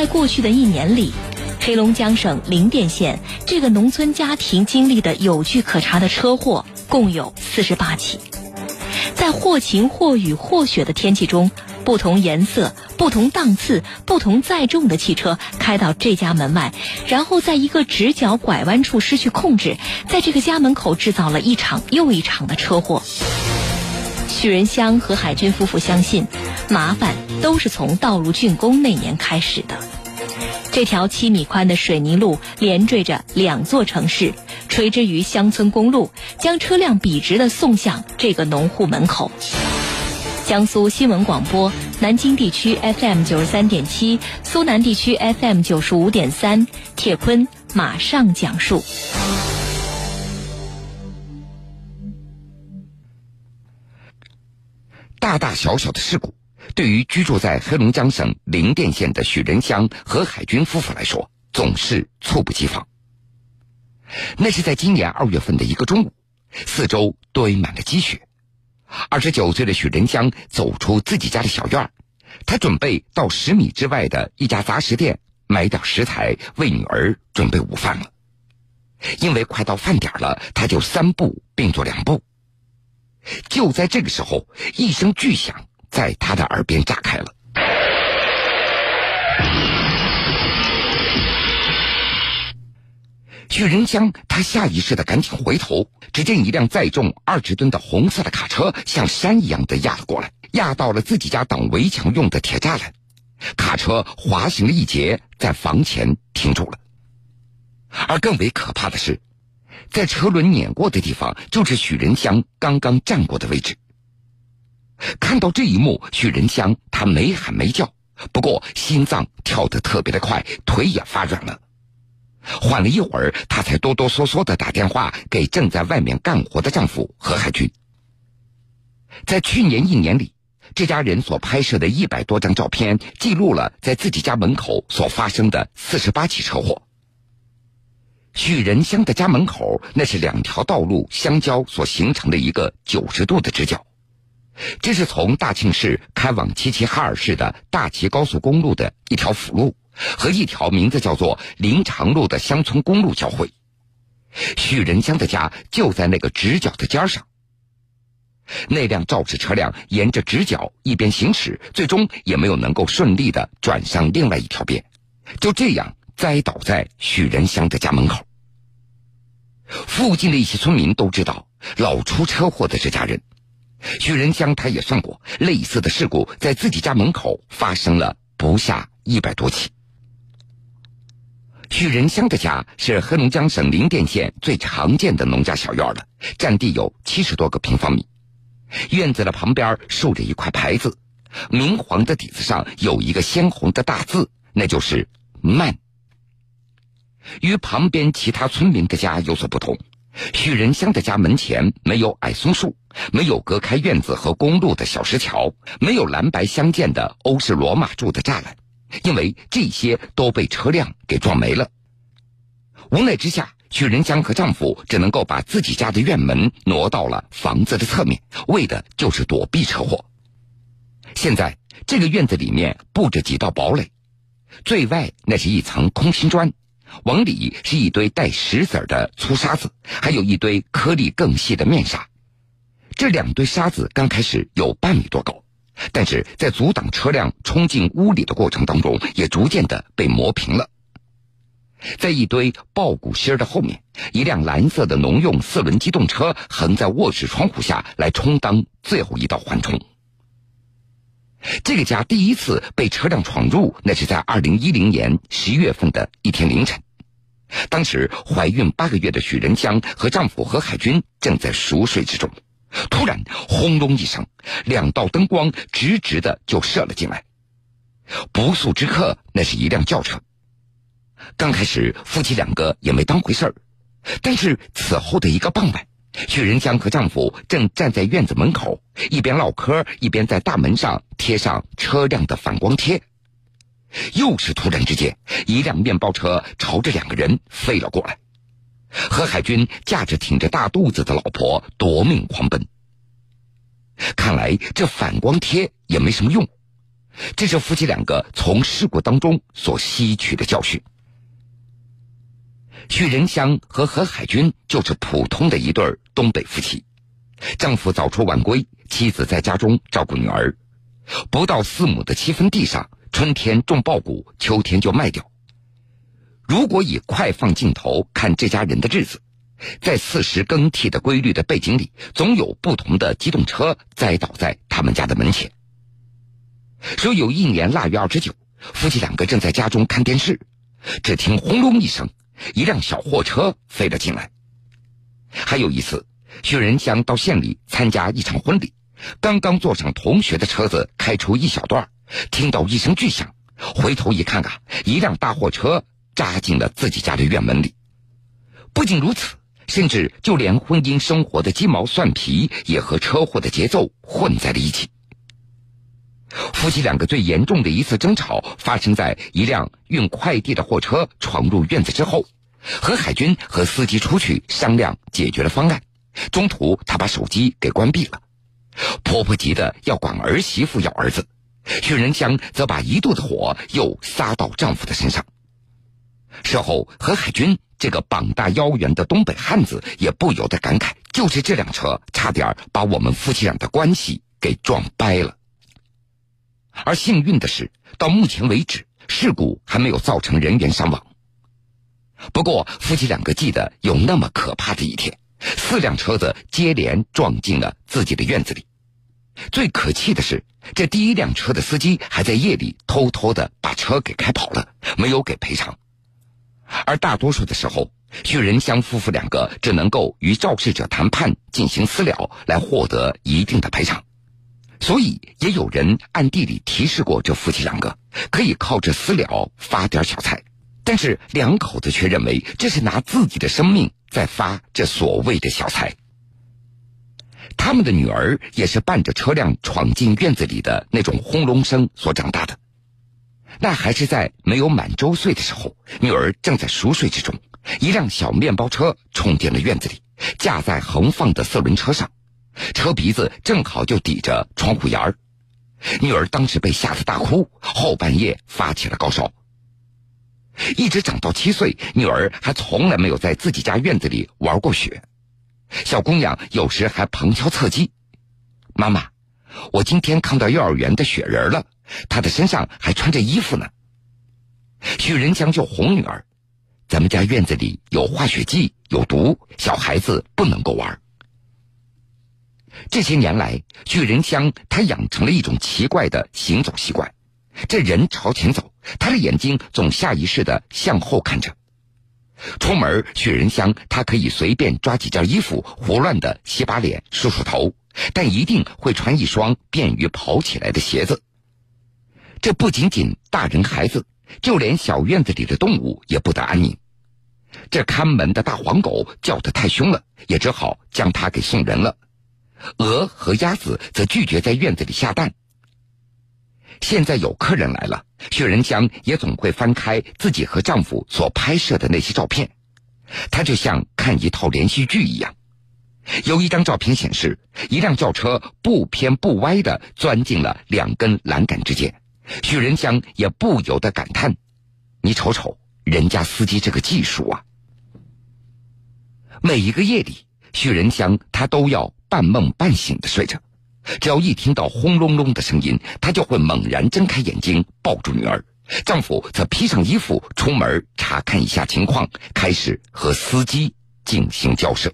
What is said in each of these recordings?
在过去的一年里，黑龙江省林甸县这个农村家庭经历的有据可查的车祸共有四十八起。在或晴或雨或雪的天气中，不同颜色、不同档次、不同载重的汽车开到这家门外，然后在一个直角拐弯处失去控制，在这个家门口制造了一场又一场的车祸。许仁香和海军夫妇相信，麻烦都是从道路竣工那年开始的。这条七米宽的水泥路连缀着两座城市，垂直于乡村公路，将车辆笔直地送向这个农户门口。江苏新闻广播南京地区 FM 九十三点七，苏南地区 FM 九十五点三，铁坤马上讲述。大大小小的事故，对于居住在黑龙江省林甸县的许仁香和海军夫妇来说，总是猝不及防。那是在今年二月份的一个中午，四周堆满了积雪。二十九岁的许仁香走出自己家的小院儿，他准备到十米之外的一家杂食店买点食材，为女儿准备午饭了。因为快到饭点了，他就三步并作两步。就在这个时候，一声巨响在他的耳边炸开了。许仁香，他下意识的赶紧回头，只见一辆载重二十吨的红色的卡车像山一样的压了过来，压到了自己家挡围墙用的铁栅栏。卡车滑行了一截，在房前停住了。而更为可怕的是。在车轮碾过的地方，就是许仁香刚刚站过的位置。看到这一幕，许仁香他没喊没叫，不过心脏跳得特别的快，腿也发软了。缓了一会儿，他才哆哆嗦嗦的打电话给正在外面干活的丈夫何海军。在去年一年里，这家人所拍摄的一百多张照片，记录了在自己家门口所发生的四十八起车祸。许仁香的家门口，那是两条道路相交所形成的一个九十度的直角。这是从大庆市开往齐齐哈尔市的大齐高速公路的一条辅路，和一条名字叫做林长路的乡村公路交汇。许仁香的家就在那个直角的尖上。那辆肇事车辆沿着直角一边行驶，最终也没有能够顺利的转向另外一条边，就这样。栽倒在许仁香的家门口。附近的一些村民都知道，老出车祸的这家人，许仁香他也算过，类似的事故在自己家门口发生了不下一百多起。许仁香的家是黑龙江省林甸县最常见的农家小院了，占地有七十多个平方米。院子的旁边竖着一块牌子，明黄的底子上有一个鲜红的大字，那就是“慢”。与旁边其他村民的家有所不同，许仁香的家门前没有矮松树，没有隔开院子和公路的小石桥，没有蓝白相间的欧式罗马柱的栅栏，因为这些都被车辆给撞没了。无奈之下，许仁香和丈夫只能够把自己家的院门挪到了房子的侧面，为的就是躲避车祸。现在这个院子里面布着几道堡垒，最外那是一层空心砖。往里是一堆带石子的粗沙子，还有一堆颗粒更细的面沙。这两堆沙子刚开始有半米多高，但是在阻挡车辆冲进屋里的过程当中，也逐渐的被磨平了。在一堆爆谷芯的后面，一辆蓝色的农用四轮机动车横在卧室窗户下来充当最后一道缓冲。这个家第一次被车辆闯入，那是在二零一零年十一月份的一天凌晨。当时怀孕八个月的许仁香和丈夫何海军正在熟睡之中，突然轰隆一声，两道灯光直直的就射了进来。不速之客，那是一辆轿车。刚开始夫妻两个也没当回事儿，但是此后的一个傍晚。许仁香和丈夫正站在院子门口，一边唠嗑，一边在大门上贴上车辆的反光贴。又是突然之间，一辆面包车朝着两个人飞了过来。何海军驾着挺着大肚子的老婆夺命狂奔。看来这反光贴也没什么用。这是夫妻两个从事故当中所吸取的教训。许仁香和何海军就是普通的一对东北夫妻，丈夫早出晚归，妻子在家中照顾女儿。不到四亩的七分地上，春天种苞谷，秋天就卖掉。如果以快放镜头看这家人的日子，在四时更替的规律的背景里，总有不同的机动车栽倒在他们家的门前。说有一年腊月二十九，夫妻两个正在家中看电视，只听轰隆一声。一辆小货车飞了进来。还有一次，许仁祥到县里参加一场婚礼，刚刚坐上同学的车子开出一小段，听到一声巨响，回头一看啊，一辆大货车扎进了自己家的院门里。不仅如此，甚至就连婚姻生活的鸡毛蒜皮也和车祸的节奏混在了一起。夫妻两个最严重的一次争吵发生在一辆运快递的货车闯入院子之后，何海军和司机出去商量解决了方案，中途他把手机给关闭了。婆婆急得要管儿媳妇要儿子，许仁香则把一肚子火又撒到丈夫的身上。事后，何海军这个膀大腰圆的东北汉子也不由得感慨：就是这辆车差点把我们夫妻俩的关系给撞掰了。而幸运的是，到目前为止，事故还没有造成人员伤亡。不过，夫妻两个记得有那么可怕的一天，四辆车子接连撞进了自己的院子里。最可气的是，这第一辆车的司机还在夜里偷偷的把车给开跑了，没有给赔偿。而大多数的时候，许仁香夫妇两个只能够与肇事者谈判，进行私了，来获得一定的赔偿。所以，也有人暗地里提示过这夫妻两个，可以靠着私了发点小财。但是两口子却认为这是拿自己的生命在发这所谓的小财。他们的女儿也是伴着车辆闯进院子里的那种轰隆声所长大的。那还是在没有满周岁的时候，女儿正在熟睡之中，一辆小面包车冲进了院子里，架在横放的四轮车上。车鼻子正好就抵着窗户沿儿，女儿当时被吓得大哭，后半夜发起了高烧。一直长到七岁，女儿还从来没有在自己家院子里玩过雪。小姑娘有时还旁敲侧击：“妈妈，我今天看到幼儿园的雪人了，他的身上还穿着衣服呢。”许仁祥就哄女儿：“咱们家院子里有化雪剂，有毒，小孩子不能够玩。”这些年来，巨人香他养成了一种奇怪的行走习惯。这人朝前走，他的眼睛总下意识的向后看着。出门，雪人香他可以随便抓几件衣服，胡乱的洗把脸、梳梳头，但一定会穿一双便于跑起来的鞋子。这不仅仅大人孩子，就连小院子里的动物也不得安宁。这看门的大黄狗叫得太凶了，也只好将它给送人了。鹅和鸭子则拒绝在院子里下蛋。现在有客人来了，许仁香也总会翻开自己和丈夫所拍摄的那些照片，她就像看一套连续剧一样。有一张照片显示，一辆轿车不偏不歪的钻进了两根栏杆之间，许仁香也不由得感叹：“你瞅瞅人家司机这个技术啊！”每一个夜里，许仁香他都要。半梦半醒的睡着，只要一听到轰隆隆的声音，她就会猛然睁开眼睛，抱住女儿。丈夫则披上衣服出门查看一下情况，开始和司机进行交涉。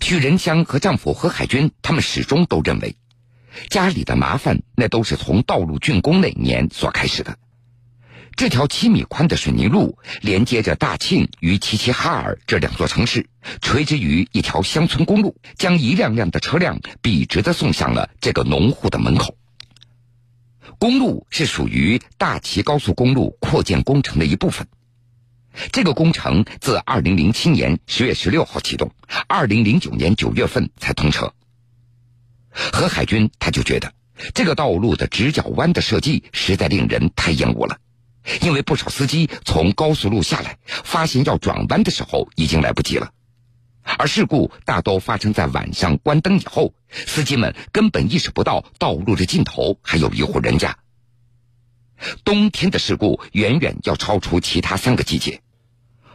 许仁香和丈夫何海军，他们始终都认为，家里的麻烦那都是从道路竣工那年所开始的。这条七米宽的水泥路连接着大庆与齐齐哈尔这两座城市，垂直于一条乡村公路，将一辆辆的车辆笔直的送向了这个农户的门口。公路是属于大齐高速公路扩建工程的一部分。这个工程自二零零七年十月十六号启动，二零零九年九月份才通车。何海军他就觉得，这个道路的直角弯的设计实在令人太厌恶了。因为不少司机从高速路下来，发现要转弯的时候已经来不及了。而事故大都发生在晚上关灯以后，司机们根本意识不到道路的尽头还有一户人家。冬天的事故远远要超出其他三个季节，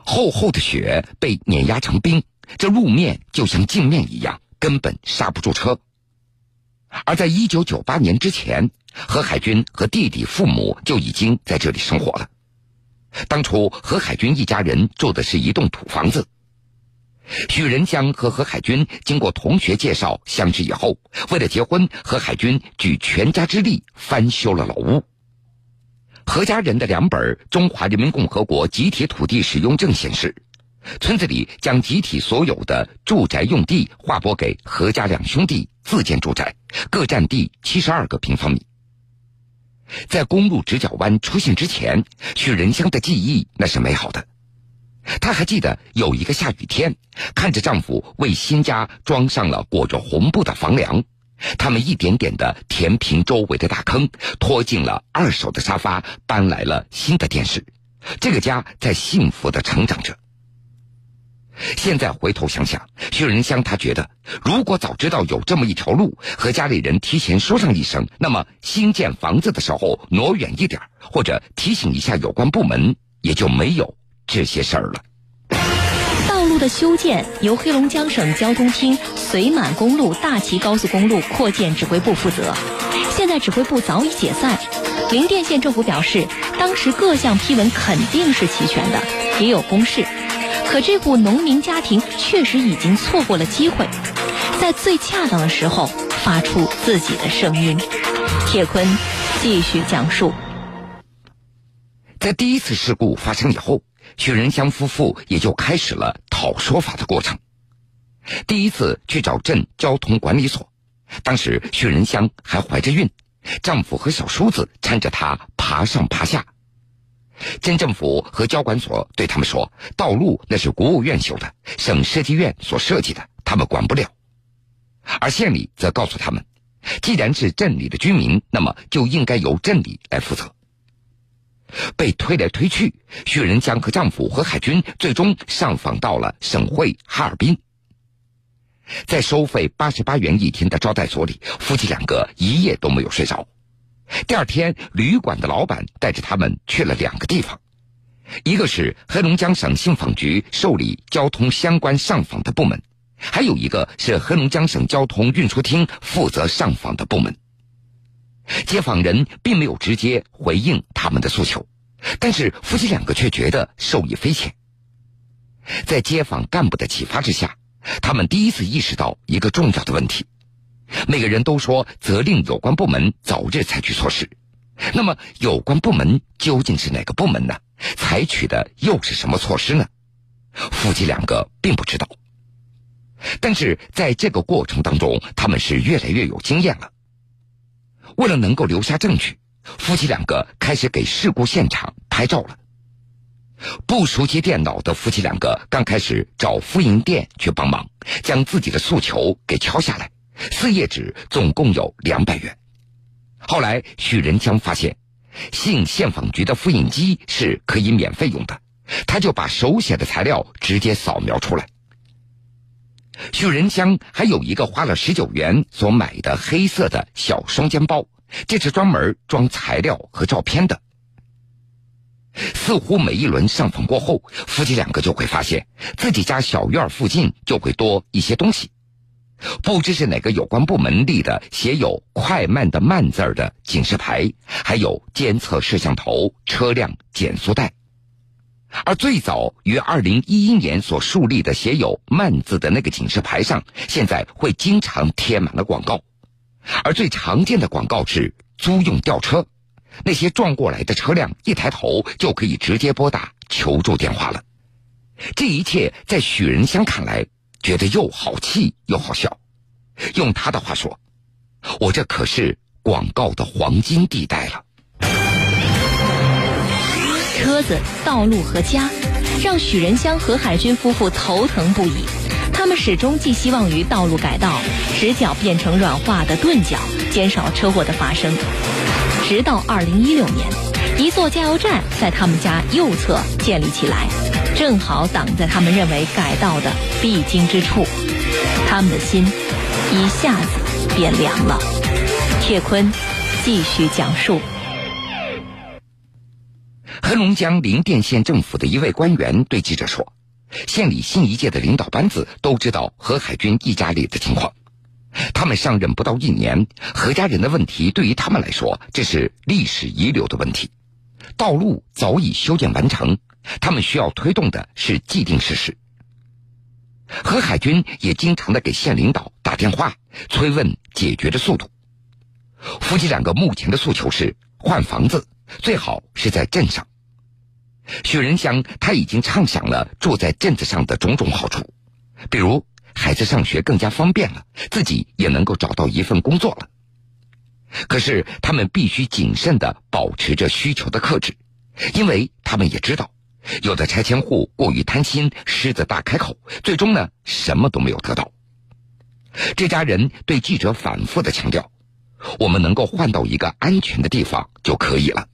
厚厚的雪被碾压成冰，这路面就像镜面一样，根本刹不住车。而在一九九八年之前，何海军和弟弟父母就已经在这里生活了。当初何海军一家人住的是一栋土房子。许仁江和何海军经过同学介绍相识以后，为了结婚，何海军举全家之力翻修了老屋。何家人的两本《中华人民共和国集体土地使用证》显示，村子里将集体所有的住宅用地划拨给何家两兄弟自建住宅，各占地七十二个平方米。在公路直角弯出现之前，许仁香的记忆那是美好的。她还记得有一个下雨天，看着丈夫为新家装上了裹着红布的房梁，他们一点点的填平周围的大坑，拖进了二手的沙发，搬来了新的电视。这个家在幸福的成长着。现在回头想想，薛仁香他觉得，如果早知道有这么一条路，和家里人提前说上一声，那么新建房子的时候挪远一点，或者提醒一下有关部门，也就没有。这些事儿了。道路的修建由黑龙江省交通厅绥满公路大齐高速公路扩建指挥部负责，现在指挥部早已解散。林甸县政府表示，当时各项批文肯定是齐全的，也有公示。可这户农民家庭确实已经错过了机会，在最恰当的时候发出自己的声音。铁坤继续讲述。在第一次事故发生以后，许仁香夫妇也就开始了讨说法的过程。第一次去找镇交通管理所，当时许仁香还怀着孕，丈夫和小叔子搀着她爬上爬下。镇政府和交管所对他们说：“道路那是国务院修的，省设计院所设计的，他们管不了。”而县里则告诉他们：“既然是镇里的居民，那么就应该由镇里来负责。”被推来推去，薛仁江和丈夫何海军最终上访到了省会哈尔滨。在收费八十八元一天的招待所里，夫妻两个一夜都没有睡着。第二天，旅馆的老板带着他们去了两个地方，一个是黑龙江省信访局受理交通相关上访的部门，还有一个是黑龙江省交通运输厅负责上访的部门。接访人并没有直接回应他们的诉求，但是夫妻两个却觉得受益匪浅。在街坊干部的启发之下，他们第一次意识到一个重要的问题：每个人都说责令有关部门早日采取措施，那么有关部门究竟是哪个部门呢？采取的又是什么措施呢？夫妻两个并不知道。但是在这个过程当中，他们是越来越有经验了。为了能够留下证据，夫妻两个开始给事故现场拍照了。不熟悉电脑的夫妻两个刚开始找复印店去帮忙，将自己的诉求给敲下来，四页纸总共有两百元。后来许仁江发现，信县访局的复印机是可以免费用的，他就把手写的材料直接扫描出来。许仁江还有一个花了十九元所买的黑色的小双肩包，这是专门装材料和照片的。似乎每一轮上访过后，夫妻两个就会发现自己家小院附近就会多一些东西，不知是哪个有关部门立的写有“快慢”的“慢”字儿的警示牌，还有监测摄像头、车辆减速带。而最早于二零一一年所树立的写有“慢”字的那个警示牌上，现在会经常贴满了广告，而最常见的广告是租用吊车，那些撞过来的车辆一抬头就可以直接拨打求助电话了。这一切在许仁香看来，觉得又好气又好笑。用他的话说：“我这可是广告的黄金地带了。”车子、道路和家，让许仁香和海军夫妇头疼不已。他们始终寄希望于道路改道，直角变成软化的钝角，减少车祸的发生。直到二零一六年，一座加油站在他们家右侧建立起来。正好挡在他们认为改道的必经之处，他们的心一下子变凉了。铁坤继续讲述：黑龙江林甸县政府的一位官员对记者说。县里新一届的领导班子都知道何海军一家里的情况，他们上任不到一年，何家人的问题对于他们来说这是历史遗留的问题，道路早已修建完成，他们需要推动的是既定事实。何海军也经常的给县领导打电话催问解决的速度。夫妻两个目前的诉求是换房子，最好是在镇上。许仁香他已经畅想了住在镇子上的种种好处，比如孩子上学更加方便了，自己也能够找到一份工作了。可是他们必须谨慎的保持着需求的克制，因为他们也知道，有的拆迁户过于贪心，狮子大开口，最终呢什么都没有得到。这家人对记者反复的强调：“我们能够换到一个安全的地方就可以了。”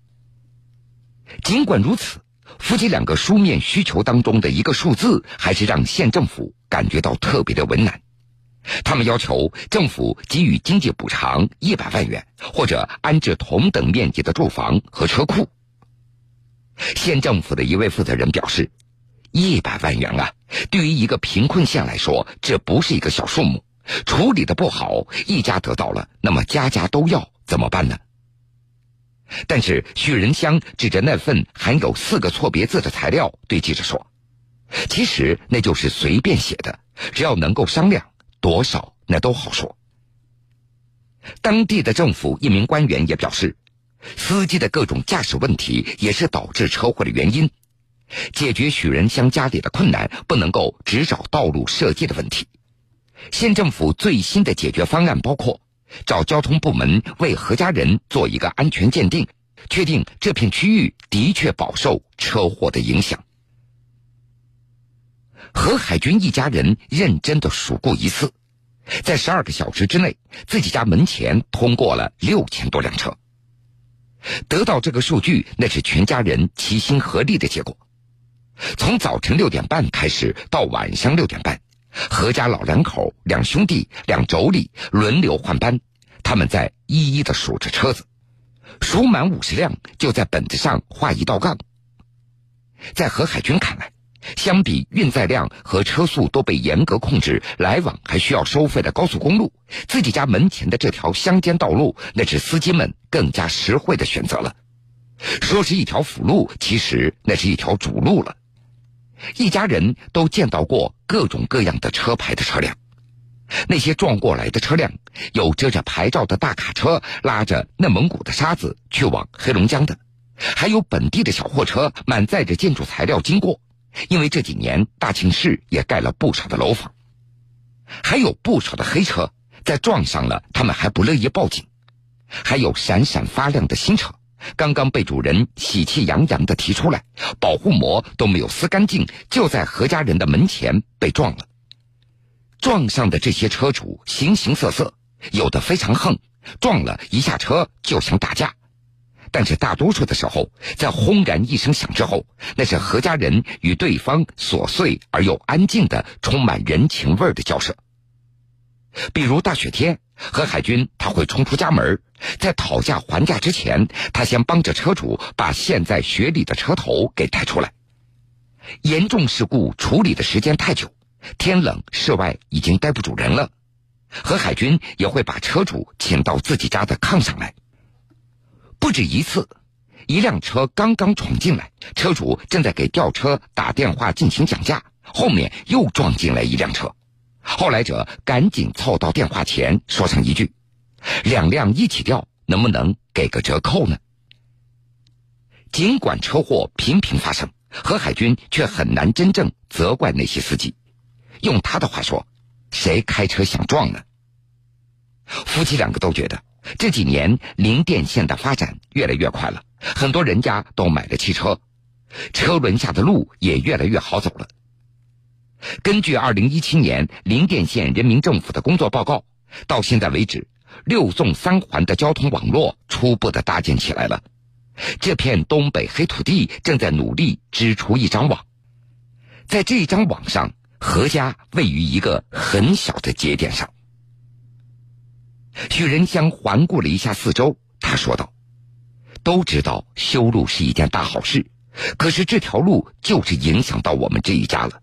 尽管如此。夫妻两个书面需求当中的一个数字，还是让县政府感觉到特别的为难。他们要求政府给予经济补偿一百万元，或者安置同等面积的住房和车库。县政府的一位负责人表示：“一百万元啊，对于一个贫困县来说，这不是一个小数目。处理的不好，一家得到了，那么家家都要，怎么办呢？”但是许仁香指着那份含有四个错别字的材料对记者说：“其实那就是随便写的，只要能够商量，多少那都好说。”当地的政府一名官员也表示，司机的各种驾驶问题也是导致车祸的原因。解决许仁香家里的困难，不能够只找道路设计的问题。县政府最新的解决方案包括。找交通部门为何家人做一个安全鉴定，确定这片区域的确饱受车祸的影响。何海军一家人认真的数过一次，在十二个小时之内，自己家门前通过了六千多辆车。得到这个数据，那是全家人齐心合力的结果。从早晨六点半开始，到晚上六点半。何家老两口、两兄弟、两妯娌轮流换班，他们在一一的数着车子，数满五十辆就在本子上画一道杠。在何海军看来，相比运载量和车速都被严格控制、来往还需要收费的高速公路，自己家门前的这条乡间道路，那是司机们更加实惠的选择了。说是一条辅路，其实那是一条主路了。一家人都见到过各种各样的车牌的车辆，那些撞过来的车辆有遮着牌照的大卡车，拉着内蒙古的沙子去往黑龙江的；还有本地的小货车满载着建筑材料经过。因为这几年大庆市也盖了不少的楼房，还有不少的黑车在撞上了，他们还不乐意报警；还有闪闪发亮的新车。刚刚被主人喜气洋洋的提出来，保护膜都没有撕干净，就在何家人的门前被撞了。撞上的这些车主形形色色，有的非常横，撞了一下车就想打架；但是大多数的时候，在轰然一声响之后，那是何家人与对方琐碎而又安静的、充满人情味的交涉。比如大雪天。何海军他会冲出家门，在讨价还价之前，他先帮着车主把陷在雪里的车头给抬出来。严重事故处理的时间太久，天冷室外已经待不住人了，何海军也会把车主请到自己家的炕上来。不止一次，一辆车刚刚闯进来，车主正在给吊车打电话进行讲价，后面又撞进来一辆车。后来者赶紧凑到电话前，说上一句：“两辆一起掉，能不能给个折扣呢？”尽管车祸频频发生，何海军却很难真正责怪那些司机。用他的话说：“谁开车想撞呢？”夫妻两个都觉得这几年林甸县的发展越来越快了，很多人家都买了汽车，车轮下的路也越来越好走了。根据二零一七年林甸县人民政府的工作报告，到现在为止，六纵三环的交通网络初步的搭建起来了。这片东北黑土地正在努力织出一张网。在这张网上，何家位于一个很小的节点上。许仁香环顾了一下四周，他说道：“都知道修路是一件大好事，可是这条路就是影响到我们这一家了。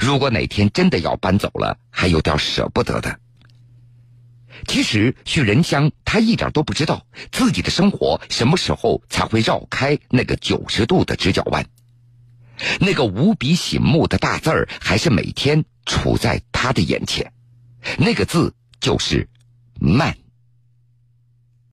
如果哪天真的要搬走了，还有点舍不得的。”其实，许仁香他一点都不知道自己的生活什么时候才会绕开那个九十度的直角弯。那个无比醒目的大字儿，还是每天处在他的眼前。那个字就是“慢”。